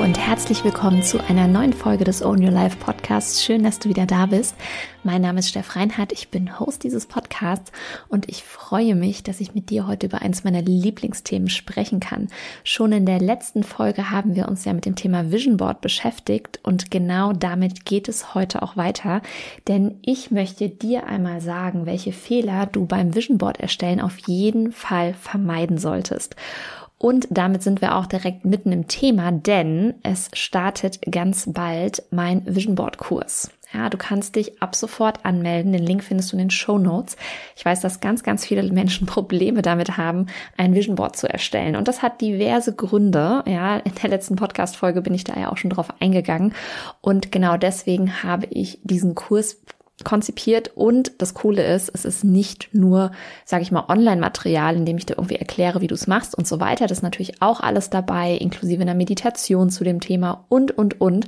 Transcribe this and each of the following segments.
Und herzlich willkommen zu einer neuen Folge des Own Your Life Podcasts. Schön, dass du wieder da bist. Mein Name ist Steff Reinhardt, ich bin Host dieses Podcasts und ich freue mich, dass ich mit dir heute über eins meiner Lieblingsthemen sprechen kann. Schon in der letzten Folge haben wir uns ja mit dem Thema Vision Board beschäftigt und genau damit geht es heute auch weiter, denn ich möchte dir einmal sagen, welche Fehler du beim Vision Board erstellen auf jeden Fall vermeiden solltest. Und damit sind wir auch direkt mitten im Thema, denn es startet ganz bald mein Vision Board Kurs. Ja, du kannst dich ab sofort anmelden. Den Link findest du in den Show Notes. Ich weiß, dass ganz, ganz viele Menschen Probleme damit haben, ein Vision Board zu erstellen. Und das hat diverse Gründe. Ja, in der letzten Podcast Folge bin ich da ja auch schon drauf eingegangen. Und genau deswegen habe ich diesen Kurs konzipiert und das Coole ist, es ist nicht nur, sage ich mal, Online-Material, in dem ich dir irgendwie erkläre, wie du es machst und so weiter. Das ist natürlich auch alles dabei, inklusive einer Meditation zu dem Thema und, und, und.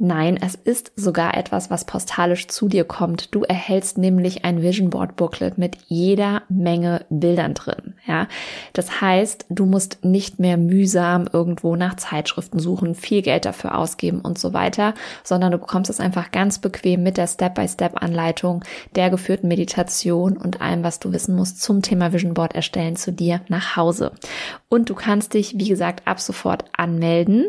Nein, es ist sogar etwas, was postalisch zu dir kommt. Du erhältst nämlich ein Vision Board Booklet mit jeder Menge Bildern drin. Ja, das heißt, du musst nicht mehr mühsam irgendwo nach Zeitschriften suchen, viel Geld dafür ausgeben und so weiter, sondern du bekommst es einfach ganz bequem mit der Step-by-Step-Anleitung, der geführten Meditation und allem, was du wissen musst zum Thema Vision Board erstellen zu dir nach Hause. Und du kannst dich, wie gesagt, ab sofort anmelden.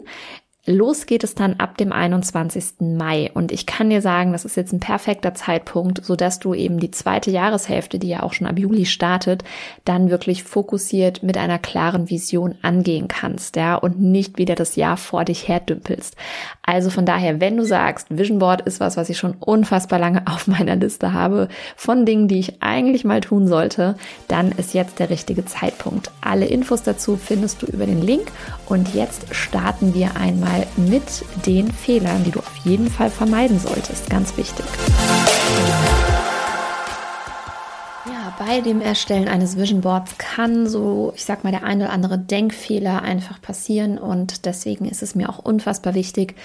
Los geht es dann ab dem 21. Mai und ich kann dir sagen, das ist jetzt ein perfekter Zeitpunkt, so dass du eben die zweite Jahreshälfte, die ja auch schon ab Juli startet, dann wirklich fokussiert mit einer klaren Vision angehen kannst, ja, und nicht wieder das Jahr vor dich herdümpelst. Also von daher, wenn du sagst, Vision Board ist was, was ich schon unfassbar lange auf meiner Liste habe von Dingen, die ich eigentlich mal tun sollte, dann ist jetzt der richtige Zeitpunkt. Alle Infos dazu findest du über den Link und jetzt starten wir einmal mal mit den Fehlern, die du auf jeden Fall vermeiden solltest. Ganz wichtig. Ja, bei dem Erstellen eines Vision Boards kann so, ich sag mal, der eine oder andere Denkfehler einfach passieren und deswegen ist es mir auch unfassbar wichtig,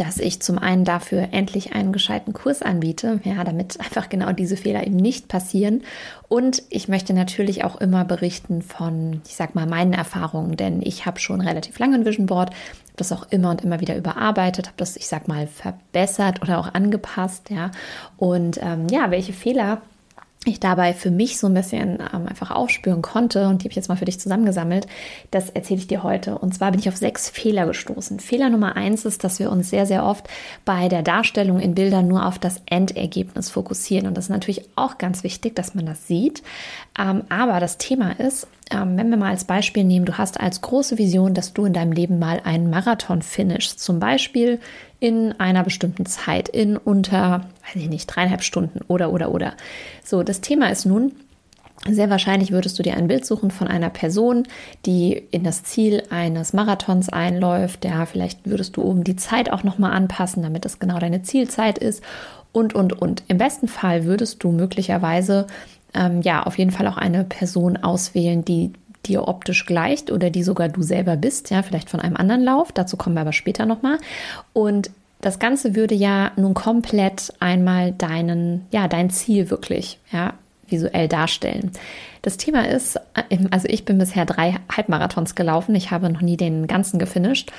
dass ich zum einen dafür endlich einen gescheiten Kurs anbiete, ja, damit einfach genau diese Fehler eben nicht passieren. Und ich möchte natürlich auch immer berichten von, ich sag mal, meinen Erfahrungen, denn ich habe schon relativ lange ein Vision Board, das auch immer und immer wieder überarbeitet, habe das, ich sag mal, verbessert oder auch angepasst, ja. Und ähm, ja, welche Fehler ich dabei für mich so ein bisschen ähm, einfach aufspüren konnte und die habe ich jetzt mal für dich zusammengesammelt, das erzähle ich dir heute. Und zwar bin ich auf sechs Fehler gestoßen. Fehler Nummer eins ist, dass wir uns sehr, sehr oft bei der Darstellung in Bildern nur auf das Endergebnis fokussieren. Und das ist natürlich auch ganz wichtig, dass man das sieht. Ähm, aber das Thema ist, ähm, wenn wir mal als Beispiel nehmen, du hast als große Vision, dass du in deinem Leben mal einen Marathon finishst. Zum Beispiel in einer bestimmten Zeit, in unter, weiß ich nicht, dreieinhalb Stunden oder, oder, oder. So, das Thema ist nun, sehr wahrscheinlich würdest du dir ein Bild suchen von einer Person, die in das Ziel eines Marathons einläuft. Ja, vielleicht würdest du oben die Zeit auch nochmal anpassen, damit es genau deine Zielzeit ist. Und, und, und. Im besten Fall würdest du möglicherweise ähm, ja auf jeden Fall auch eine Person auswählen, die dir optisch gleicht oder die sogar du selber bist, ja, vielleicht von einem anderen Lauf. Dazu kommen wir aber später nochmal. Und das Ganze würde ja nun komplett einmal deinen, ja, dein Ziel wirklich, ja, visuell darstellen. Das Thema ist, äh, also ich bin bisher drei Halbmarathons gelaufen. Ich habe noch nie den ganzen gefinisht.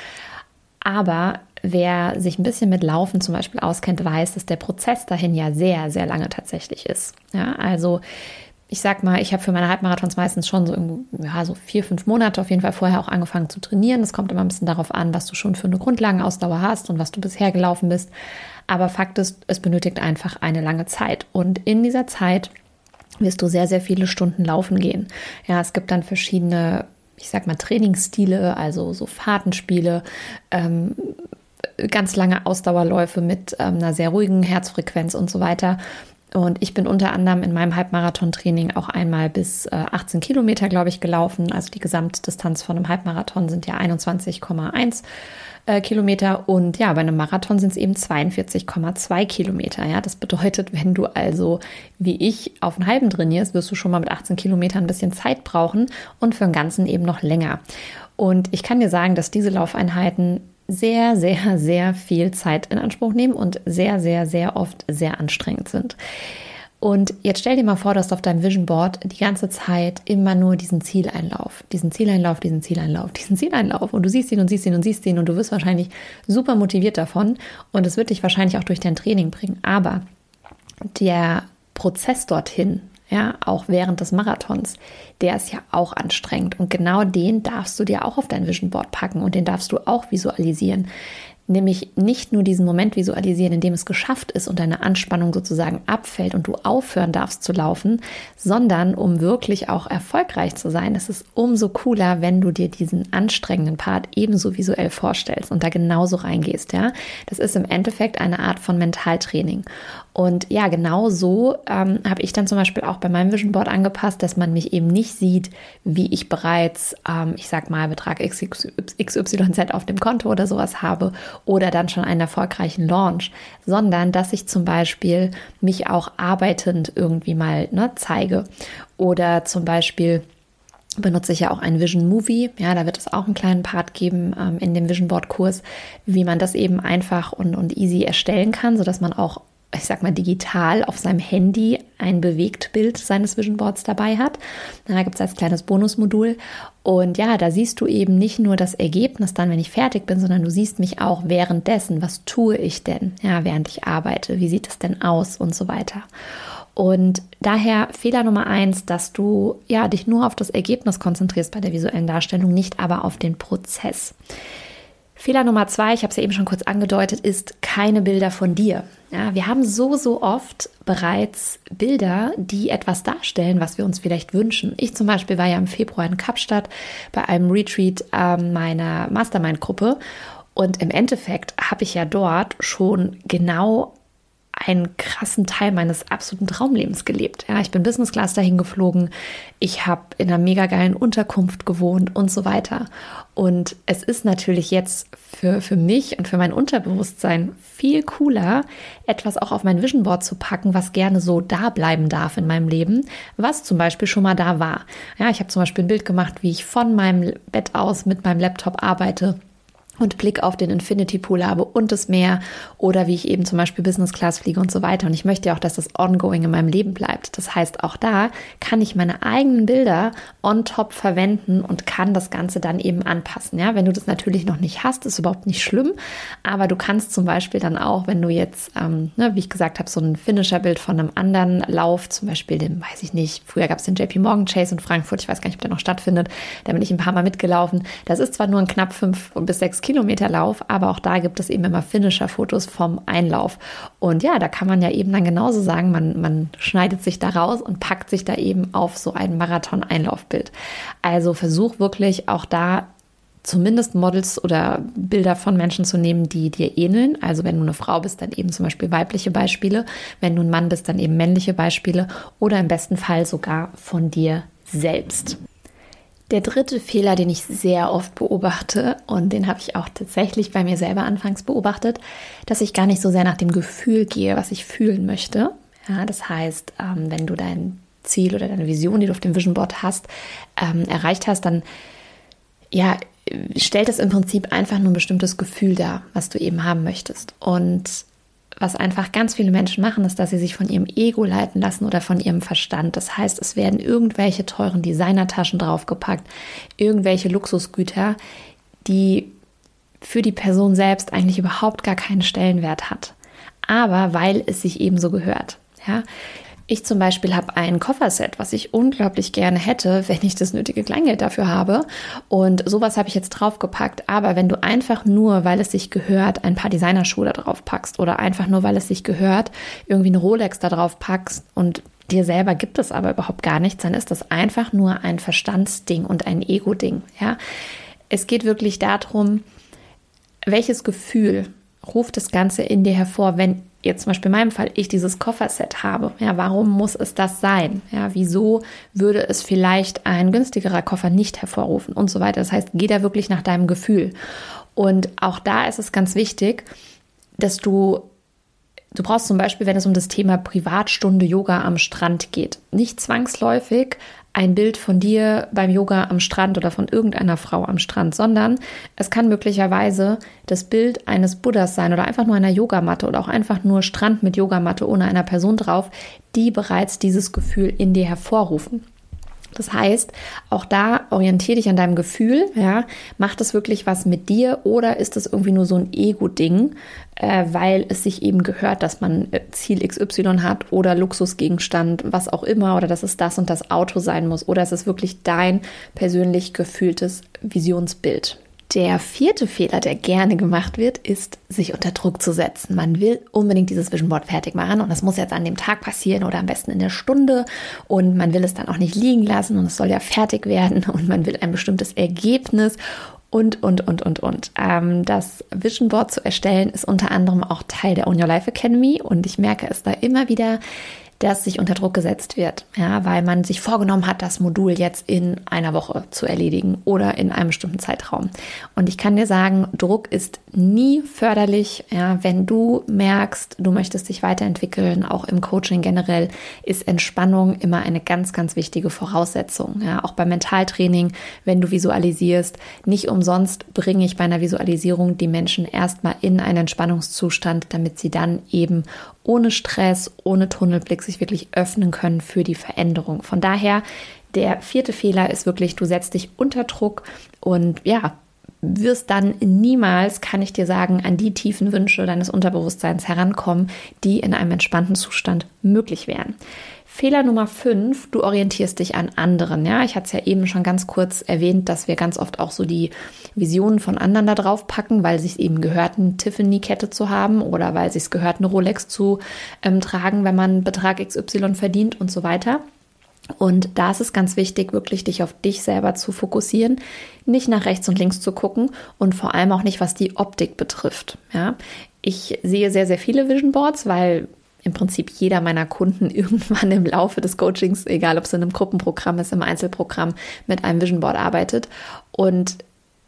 Aber wer sich ein bisschen mit Laufen zum Beispiel auskennt, weiß, dass der Prozess dahin ja sehr, sehr lange tatsächlich ist. Ja, also ich sag mal, ich habe für meine Halbmarathons meistens schon so, ja, so vier, fünf Monate auf jeden Fall vorher auch angefangen zu trainieren. Das kommt immer ein bisschen darauf an, was du schon für eine Grundlagenausdauer hast und was du bisher gelaufen bist. Aber Fakt ist, es benötigt einfach eine lange Zeit. Und in dieser Zeit wirst du sehr, sehr viele Stunden laufen gehen. Ja, es gibt dann verschiedene, ich sag mal, Trainingsstile, also so Fahrtenspiele, ähm, ganz lange Ausdauerläufe mit ähm, einer sehr ruhigen Herzfrequenz und so weiter. Und ich bin unter anderem in meinem Halbmarathon-Training auch einmal bis äh, 18 Kilometer, glaube ich, gelaufen. Also die Gesamtdistanz von einem Halbmarathon sind ja 21,1 äh, Kilometer. Und ja, bei einem Marathon sind es eben 42,2 Kilometer. Ja, das bedeutet, wenn du also wie ich auf einen halben trainierst, wirst du schon mal mit 18 Kilometern ein bisschen Zeit brauchen und für den ganzen eben noch länger. Und ich kann dir sagen, dass diese Laufeinheiten sehr, sehr, sehr viel Zeit in Anspruch nehmen und sehr, sehr, sehr oft sehr anstrengend sind. Und jetzt stell dir mal vor, du hast auf deinem Vision Board die ganze Zeit immer nur diesen Zieleinlauf, diesen Zieleinlauf, diesen Zieleinlauf, diesen Zieleinlauf. Und du siehst ihn und siehst ihn und siehst ihn und du wirst wahrscheinlich super motiviert davon. Und es wird dich wahrscheinlich auch durch dein Training bringen. Aber der Prozess dorthin, ja, auch während des Marathons, der ist ja auch anstrengend. Und genau den darfst du dir auch auf dein Vision Board packen und den darfst du auch visualisieren nämlich nicht nur diesen Moment visualisieren, in dem es geschafft ist und deine Anspannung sozusagen abfällt und du aufhören darfst zu laufen, sondern um wirklich auch erfolgreich zu sein, ist es umso cooler, wenn du dir diesen anstrengenden Part ebenso visuell vorstellst und da genauso reingehst, ja. Das ist im Endeffekt eine Art von Mentaltraining. Und ja, genau so ähm, habe ich dann zum Beispiel auch bei meinem Vision Board angepasst, dass man mich eben nicht sieht, wie ich bereits, ähm, ich sag mal, Betrag XYZ auf dem Konto oder sowas habe oder dann schon einen erfolgreichen Launch, sondern dass ich zum Beispiel mich auch arbeitend irgendwie mal ne, zeige oder zum Beispiel benutze ich ja auch einen Vision Movie. Ja, da wird es auch einen kleinen Part geben ähm, in dem Vision Board Kurs, wie man das eben einfach und, und easy erstellen kann, sodass man auch ich sag mal, digital auf seinem Handy ein Bewegtbild seines Vision Boards dabei hat. Da gibt es als kleines Bonusmodul. Und ja, da siehst du eben nicht nur das Ergebnis dann, wenn ich fertig bin, sondern du siehst mich auch währenddessen. Was tue ich denn, ja, während ich arbeite? Wie sieht es denn aus und so weiter? Und daher Fehler Nummer eins, dass du ja dich nur auf das Ergebnis konzentrierst bei der visuellen Darstellung, nicht aber auf den Prozess. Fehler Nummer zwei, ich habe es ja eben schon kurz angedeutet, ist keine Bilder von dir. Ja, wir haben so, so oft bereits Bilder, die etwas darstellen, was wir uns vielleicht wünschen. Ich zum Beispiel war ja im Februar in Kapstadt bei einem Retreat äh, meiner Mastermind-Gruppe und im Endeffekt habe ich ja dort schon genau einen krassen Teil meines absoluten Traumlebens gelebt. Ja, ich bin Business Class dahin geflogen, ich habe in einer mega geilen Unterkunft gewohnt und so weiter. Und es ist natürlich jetzt für, für mich und für mein Unterbewusstsein viel cooler, etwas auch auf mein Vision Board zu packen, was gerne so da bleiben darf in meinem Leben, was zum Beispiel schon mal da war. Ja, ich habe zum Beispiel ein Bild gemacht, wie ich von meinem Bett aus mit meinem Laptop arbeite und Blick auf den Infinity Pool habe und das Meer oder wie ich eben zum Beispiel Business Class fliege und so weiter. Und ich möchte ja auch, dass das ongoing in meinem Leben bleibt. Das heißt, auch da kann ich meine eigenen Bilder on top verwenden und kann das Ganze dann eben anpassen. Ja, wenn du das natürlich noch nicht hast, ist überhaupt nicht schlimm. Aber du kannst zum Beispiel dann auch, wenn du jetzt, ähm, ne, wie ich gesagt habe, so ein Finisher-Bild von einem anderen Lauf, zum Beispiel dem, weiß ich nicht, früher gab es den JP Morgan Chase in Frankfurt, ich weiß gar nicht, ob der noch stattfindet, da bin ich ein paar Mal mitgelaufen. Das ist zwar nur ein knapp fünf bis sechs Kilometer Lauf, aber auch da gibt es eben immer Finisher-Fotos vom Einlauf. Und ja, da kann man ja eben dann genauso sagen, man, man schneidet sich da raus und packt sich da eben auf so ein Marathon-Einlaufbild. Also versuch wirklich auch da zumindest Models oder Bilder von Menschen zu nehmen, die dir ähneln. Also wenn du eine Frau bist, dann eben zum Beispiel weibliche Beispiele. Wenn du ein Mann bist, dann eben männliche Beispiele oder im besten Fall sogar von dir selbst. Der dritte Fehler, den ich sehr oft beobachte, und den habe ich auch tatsächlich bei mir selber anfangs beobachtet, dass ich gar nicht so sehr nach dem Gefühl gehe, was ich fühlen möchte. Ja, das heißt, ähm, wenn du dein Ziel oder deine Vision, die du auf dem Vision Board hast, ähm, erreicht hast, dann ja, stellt es im Prinzip einfach nur ein bestimmtes Gefühl dar, was du eben haben möchtest. Und was einfach ganz viele Menschen machen, ist, dass sie sich von ihrem Ego leiten lassen oder von ihrem Verstand. Das heißt, es werden irgendwelche teuren Designertaschen draufgepackt, irgendwelche Luxusgüter, die für die Person selbst eigentlich überhaupt gar keinen Stellenwert hat. Aber weil es sich eben so gehört. Ja, ich zum Beispiel habe ein Kofferset, was ich unglaublich gerne hätte, wenn ich das nötige Kleingeld dafür habe. Und sowas habe ich jetzt draufgepackt. Aber wenn du einfach nur, weil es sich gehört, ein paar Designerschuhe da drauf packst oder einfach nur, weil es sich gehört, irgendwie eine Rolex da drauf packst und dir selber gibt es aber überhaupt gar nichts, dann ist das einfach nur ein Verstandsding und ein Ego-Ding. Ja, es geht wirklich darum, welches Gefühl ruft das Ganze in dir hervor, wenn jetzt zum Beispiel in meinem Fall ich dieses Kofferset habe, ja, warum muss es das sein? Ja, wieso würde es vielleicht ein günstigerer Koffer nicht hervorrufen und so weiter? Das heißt, geh da wirklich nach deinem Gefühl. Und auch da ist es ganz wichtig, dass du Du brauchst zum Beispiel, wenn es um das Thema Privatstunde Yoga am Strand geht, nicht zwangsläufig ein Bild von dir beim Yoga am Strand oder von irgendeiner Frau am Strand, sondern es kann möglicherweise das Bild eines Buddhas sein oder einfach nur einer Yogamatte oder auch einfach nur Strand mit Yogamatte ohne einer Person drauf, die bereits dieses Gefühl in dir hervorrufen. Das heißt, auch da orientiere dich an deinem Gefühl, ja, macht es wirklich was mit dir oder ist es irgendwie nur so ein Ego-Ding, äh, weil es sich eben gehört, dass man äh, Ziel XY hat oder Luxusgegenstand, was auch immer, oder dass es das und das Auto sein muss, oder es ist wirklich dein persönlich gefühltes Visionsbild. Der vierte Fehler, der gerne gemacht wird, ist, sich unter Druck zu setzen. Man will unbedingt dieses Vision Board fertig machen und das muss jetzt an dem Tag passieren oder am besten in der Stunde und man will es dann auch nicht liegen lassen und es soll ja fertig werden und man will ein bestimmtes Ergebnis und, und, und, und, und. Ähm, das Vision Board zu erstellen ist unter anderem auch Teil der Own Your Life Academy und ich merke es da immer wieder, dass sich unter Druck gesetzt wird, ja, weil man sich vorgenommen hat, das Modul jetzt in einer Woche zu erledigen oder in einem bestimmten Zeitraum. Und ich kann dir sagen, Druck ist nie förderlich, ja, wenn du merkst, du möchtest dich weiterentwickeln, auch im Coaching generell ist Entspannung immer eine ganz, ganz wichtige Voraussetzung, ja, auch beim Mentaltraining, wenn du visualisierst, nicht umsonst bringe ich bei einer Visualisierung die Menschen erstmal in einen Entspannungszustand, damit sie dann eben ohne Stress, ohne Tunnelblick sich wirklich öffnen können für die Veränderung. Von daher, der vierte Fehler ist wirklich, du setzt dich unter Druck und ja, wirst dann niemals, kann ich dir sagen, an die tiefen Wünsche deines Unterbewusstseins herankommen, die in einem entspannten Zustand möglich wären. Fehler Nummer fünf, du orientierst dich an anderen. Ja, ich hatte es ja eben schon ganz kurz erwähnt, dass wir ganz oft auch so die Visionen von anderen da drauf packen, weil sich eben gehört, eine Tiffany-Kette zu haben oder weil sich gehört, eine Rolex zu ähm, tragen, wenn man Betrag XY verdient und so weiter. Und da ist es ganz wichtig, wirklich dich auf dich selber zu fokussieren, nicht nach rechts und links zu gucken und vor allem auch nicht, was die Optik betrifft. Ja, ich sehe sehr, sehr viele Vision Boards, weil im Prinzip jeder meiner Kunden irgendwann im Laufe des Coachings, egal ob es in einem Gruppenprogramm ist, im Einzelprogramm, mit einem Vision Board arbeitet. Und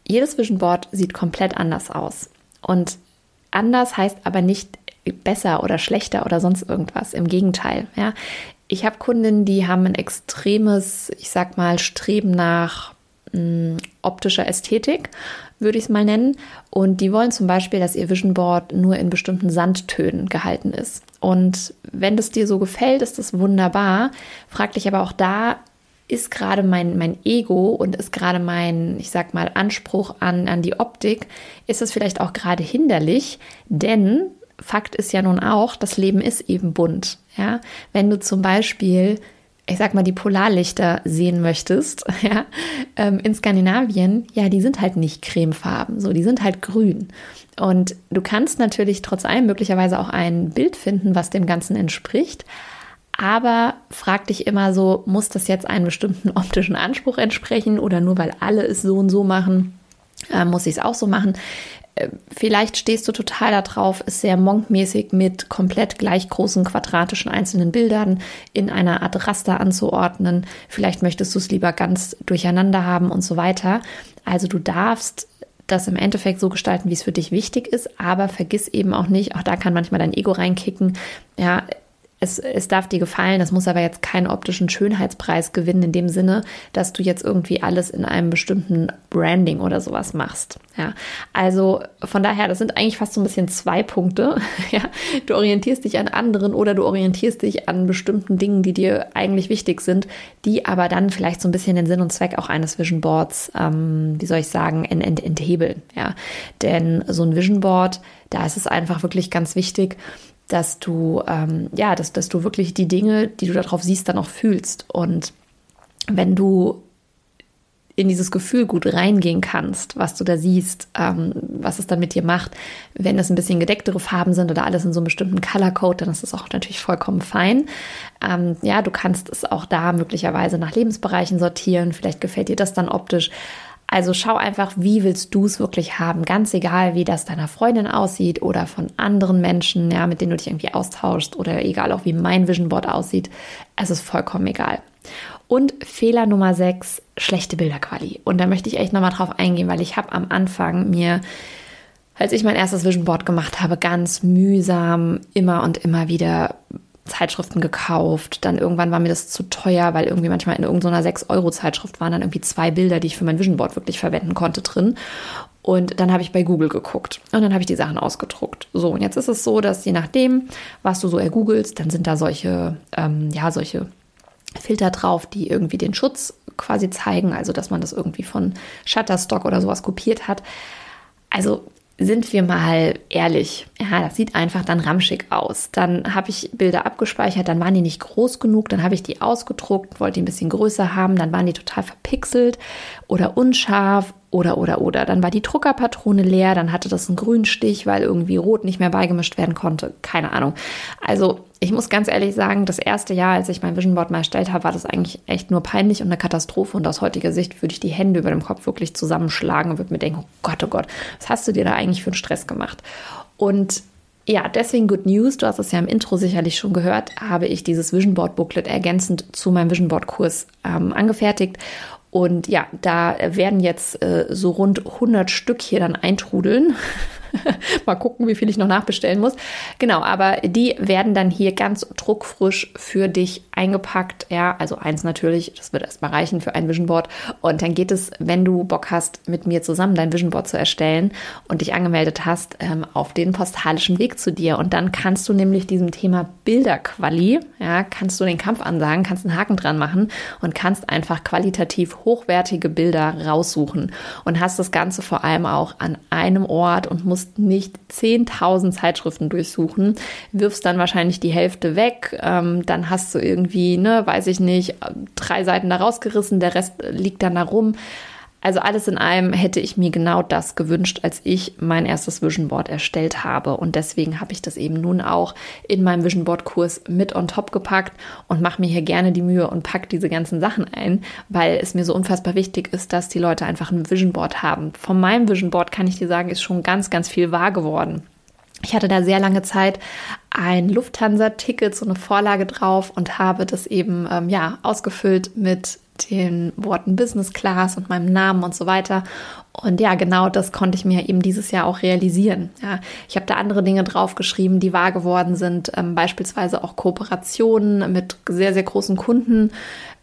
jedes Vision Board sieht komplett anders aus. Und anders heißt aber nicht besser oder schlechter oder sonst irgendwas. Im Gegenteil. Ja. Ich habe Kundinnen, die haben ein extremes, ich sag mal, Streben nach mh, hm, optischer Ästhetik würde ich es mal nennen. Und die wollen zum Beispiel, dass ihr Vision Board nur in bestimmten Sandtönen gehalten ist. Und wenn das dir so gefällt, ist das wunderbar. Frag dich aber auch da, ist gerade mein, mein Ego und ist gerade mein, ich sag mal, Anspruch an, an die Optik, ist es vielleicht auch gerade hinderlich, denn Fakt ist ja nun auch, das Leben ist eben bunt. Ja, wenn du zum Beispiel ich sag mal, die Polarlichter sehen möchtest, ja, ähm, in Skandinavien, ja, die sind halt nicht cremefarben, so, die sind halt grün. Und du kannst natürlich trotz allem möglicherweise auch ein Bild finden, was dem Ganzen entspricht. Aber frag dich immer so, muss das jetzt einem bestimmten optischen Anspruch entsprechen oder nur weil alle es so und so machen, äh, muss ich es auch so machen? Vielleicht stehst du total darauf, es sehr monkmäßig mit komplett gleich großen quadratischen einzelnen Bildern in einer Art Raster anzuordnen. Vielleicht möchtest du es lieber ganz durcheinander haben und so weiter. Also du darfst das im Endeffekt so gestalten, wie es für dich wichtig ist, aber vergiss eben auch nicht, auch da kann manchmal dein Ego reinkicken. Ja, es, es darf dir gefallen, das muss aber jetzt keinen optischen Schönheitspreis gewinnen, in dem Sinne, dass du jetzt irgendwie alles in einem bestimmten Branding oder sowas machst. Ja, also von daher, das sind eigentlich fast so ein bisschen zwei Punkte. Ja, du orientierst dich an anderen oder du orientierst dich an bestimmten Dingen, die dir eigentlich wichtig sind, die aber dann vielleicht so ein bisschen den Sinn und Zweck auch eines Vision Boards, ähm, wie soll ich sagen, ent ent enthebeln. Ja, denn so ein Vision Board, da ist es einfach wirklich ganz wichtig, dass du, ähm, ja, dass, dass du wirklich die Dinge, die du darauf siehst, dann auch fühlst. Und wenn du in dieses Gefühl gut reingehen kannst, was du da siehst, ähm, was es dann mit dir macht. Wenn es ein bisschen gedecktere Farben sind oder alles in so einem bestimmten Color Code, dann ist das auch natürlich vollkommen fein. Ähm, ja, du kannst es auch da möglicherweise nach Lebensbereichen sortieren. Vielleicht gefällt dir das dann optisch. Also schau einfach, wie willst du es wirklich haben, ganz egal, wie das deiner Freundin aussieht oder von anderen Menschen, ja, mit denen du dich irgendwie austauschst oder egal auch wie mein Vision Board aussieht. Es ist vollkommen egal. Und Fehler Nummer 6, schlechte Bilderquali. Und da möchte ich echt nochmal drauf eingehen, weil ich habe am Anfang mir als ich mein erstes Vision Board gemacht habe, ganz mühsam immer und immer wieder Zeitschriften gekauft. Dann irgendwann war mir das zu teuer, weil irgendwie manchmal in irgendeiner 6-Euro-Zeitschrift waren dann irgendwie zwei Bilder, die ich für mein Vision Board wirklich verwenden konnte, drin. Und dann habe ich bei Google geguckt und dann habe ich die Sachen ausgedruckt. So, und jetzt ist es so, dass je nachdem, was du so ergoogelst, dann sind da solche, ähm, ja, solche Filter drauf, die irgendwie den Schutz quasi zeigen, also dass man das irgendwie von Shutterstock oder sowas kopiert hat. Also sind wir mal ehrlich, ja, das sieht einfach dann ramschig aus. Dann habe ich Bilder abgespeichert, dann waren die nicht groß genug, dann habe ich die ausgedruckt, wollte die ein bisschen größer haben, dann waren die total verpixelt oder unscharf oder, oder, oder. Dann war die Druckerpatrone leer, dann hatte das einen grünen Stich, weil irgendwie rot nicht mehr beigemischt werden konnte. Keine Ahnung. Also, ich muss ganz ehrlich sagen, das erste Jahr, als ich mein Vision Board mal erstellt habe, war das eigentlich echt nur peinlich und eine Katastrophe. Und aus heutiger Sicht würde ich die Hände über dem Kopf wirklich zusammenschlagen und würde mir denken, oh Gott, oh Gott, was hast du dir da eigentlich für einen Stress gemacht? Und ja, deswegen Good News. Du hast es ja im Intro sicherlich schon gehört, habe ich dieses Vision Board Booklet ergänzend zu meinem Vision Board Kurs ähm, angefertigt. Und ja, da werden jetzt äh, so rund 100 Stück hier dann eintrudeln. Mal gucken, wie viel ich noch nachbestellen muss. Genau, aber die werden dann hier ganz druckfrisch für dich eingepackt. Ja, also eins natürlich, das wird erstmal reichen für ein Vision Board. Und dann geht es, wenn du Bock hast, mit mir zusammen dein Vision Board zu erstellen und dich angemeldet hast, ähm, auf den postalischen Weg zu dir. Und dann kannst du nämlich diesem Thema Bilderquali, ja, kannst du den Kampf ansagen, kannst einen Haken dran machen und kannst einfach qualitativ hochwertige Bilder raussuchen und hast das Ganze vor allem auch an einem Ort und musst musst nicht 10.000 Zeitschriften durchsuchen, wirfst dann wahrscheinlich die Hälfte weg, ähm, dann hast du irgendwie, ne, weiß ich nicht, drei Seiten da rausgerissen, der Rest liegt dann da rum. Also alles in allem hätte ich mir genau das gewünscht, als ich mein erstes Vision Board erstellt habe. Und deswegen habe ich das eben nun auch in meinem Vision Board Kurs mit on top gepackt und mache mir hier gerne die Mühe und pack diese ganzen Sachen ein, weil es mir so unfassbar wichtig ist, dass die Leute einfach ein Vision Board haben. Von meinem Vision Board kann ich dir sagen, ist schon ganz, ganz viel wahr geworden. Ich hatte da sehr lange Zeit ein Lufthansa-Ticket, so eine Vorlage drauf und habe das eben ähm, ja ausgefüllt mit den Worten Business Class und meinem Namen und so weiter. Und ja, genau das konnte ich mir eben dieses Jahr auch realisieren. Ja, ich habe da andere Dinge draufgeschrieben, die wahr geworden sind, ähm, beispielsweise auch Kooperationen mit sehr, sehr großen Kunden.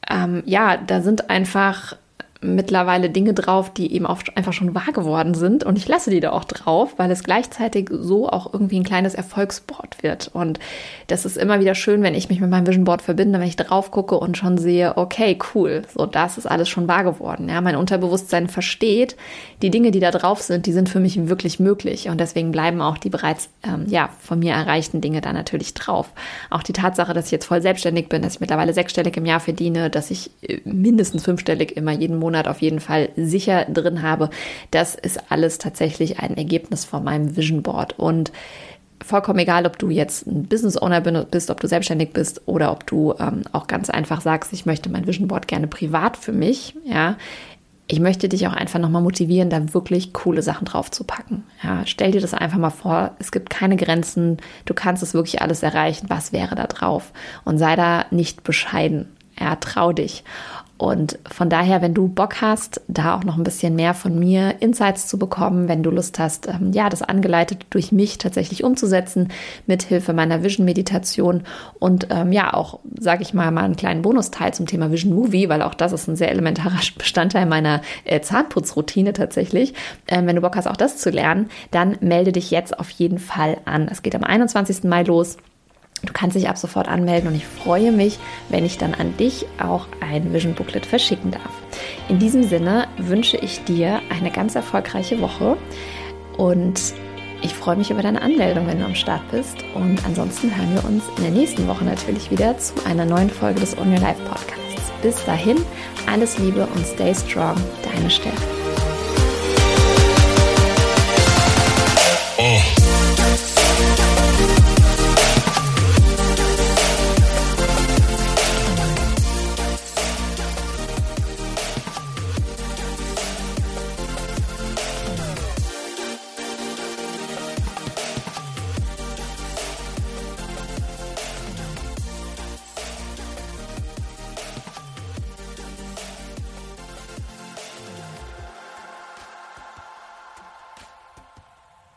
Ähm, ja, da sind einfach mittlerweile Dinge drauf, die eben auch einfach schon wahr geworden sind. Und ich lasse die da auch drauf, weil es gleichzeitig so auch irgendwie ein kleines Erfolgsboard wird. Und das ist immer wieder schön, wenn ich mich mit meinem Vision Board verbinde, wenn ich drauf gucke und schon sehe, okay, cool, so das ist alles schon wahr geworden. Ja, mein Unterbewusstsein versteht, die Dinge, die da drauf sind, die sind für mich wirklich möglich. Und deswegen bleiben auch die bereits ähm, ja, von mir erreichten Dinge da natürlich drauf. Auch die Tatsache, dass ich jetzt voll selbstständig bin, dass ich mittlerweile sechsstellig im Jahr verdiene, dass ich äh, mindestens fünfstellig immer jeden Monat Monat auf jeden Fall sicher drin habe. Das ist alles tatsächlich ein Ergebnis von meinem Vision Board. Und vollkommen egal, ob du jetzt ein Business Owner bist, ob du selbstständig bist oder ob du ähm, auch ganz einfach sagst, ich möchte mein Vision Board gerne privat für mich, ja. Ich möchte dich auch einfach nochmal motivieren, da wirklich coole Sachen drauf zu packen. Ja, stell dir das einfach mal vor. Es gibt keine Grenzen. Du kannst es wirklich alles erreichen. Was wäre da drauf? Und sei da nicht bescheiden. Ja, trau dich. Und von daher, wenn du Bock hast, da auch noch ein bisschen mehr von mir Insights zu bekommen, wenn du Lust hast, ähm, ja, das angeleitet durch mich tatsächlich umzusetzen, mithilfe meiner Vision Meditation und ähm, ja, auch, sage ich mal, mal einen kleinen Bonusteil zum Thema Vision Movie, weil auch das ist ein sehr elementarer Bestandteil meiner äh, Zahnputzroutine tatsächlich. Ähm, wenn du Bock hast, auch das zu lernen, dann melde dich jetzt auf jeden Fall an. Es geht am 21. Mai los. Du kannst dich ab sofort anmelden und ich freue mich, wenn ich dann an dich auch ein Vision Booklet verschicken darf. In diesem Sinne wünsche ich dir eine ganz erfolgreiche Woche und ich freue mich über deine Anmeldung, wenn du am Start bist. Und ansonsten hören wir uns in der nächsten Woche natürlich wieder zu einer neuen Folge des On Your Life Podcasts. Bis dahin, alles Liebe und stay strong, deine Steffi.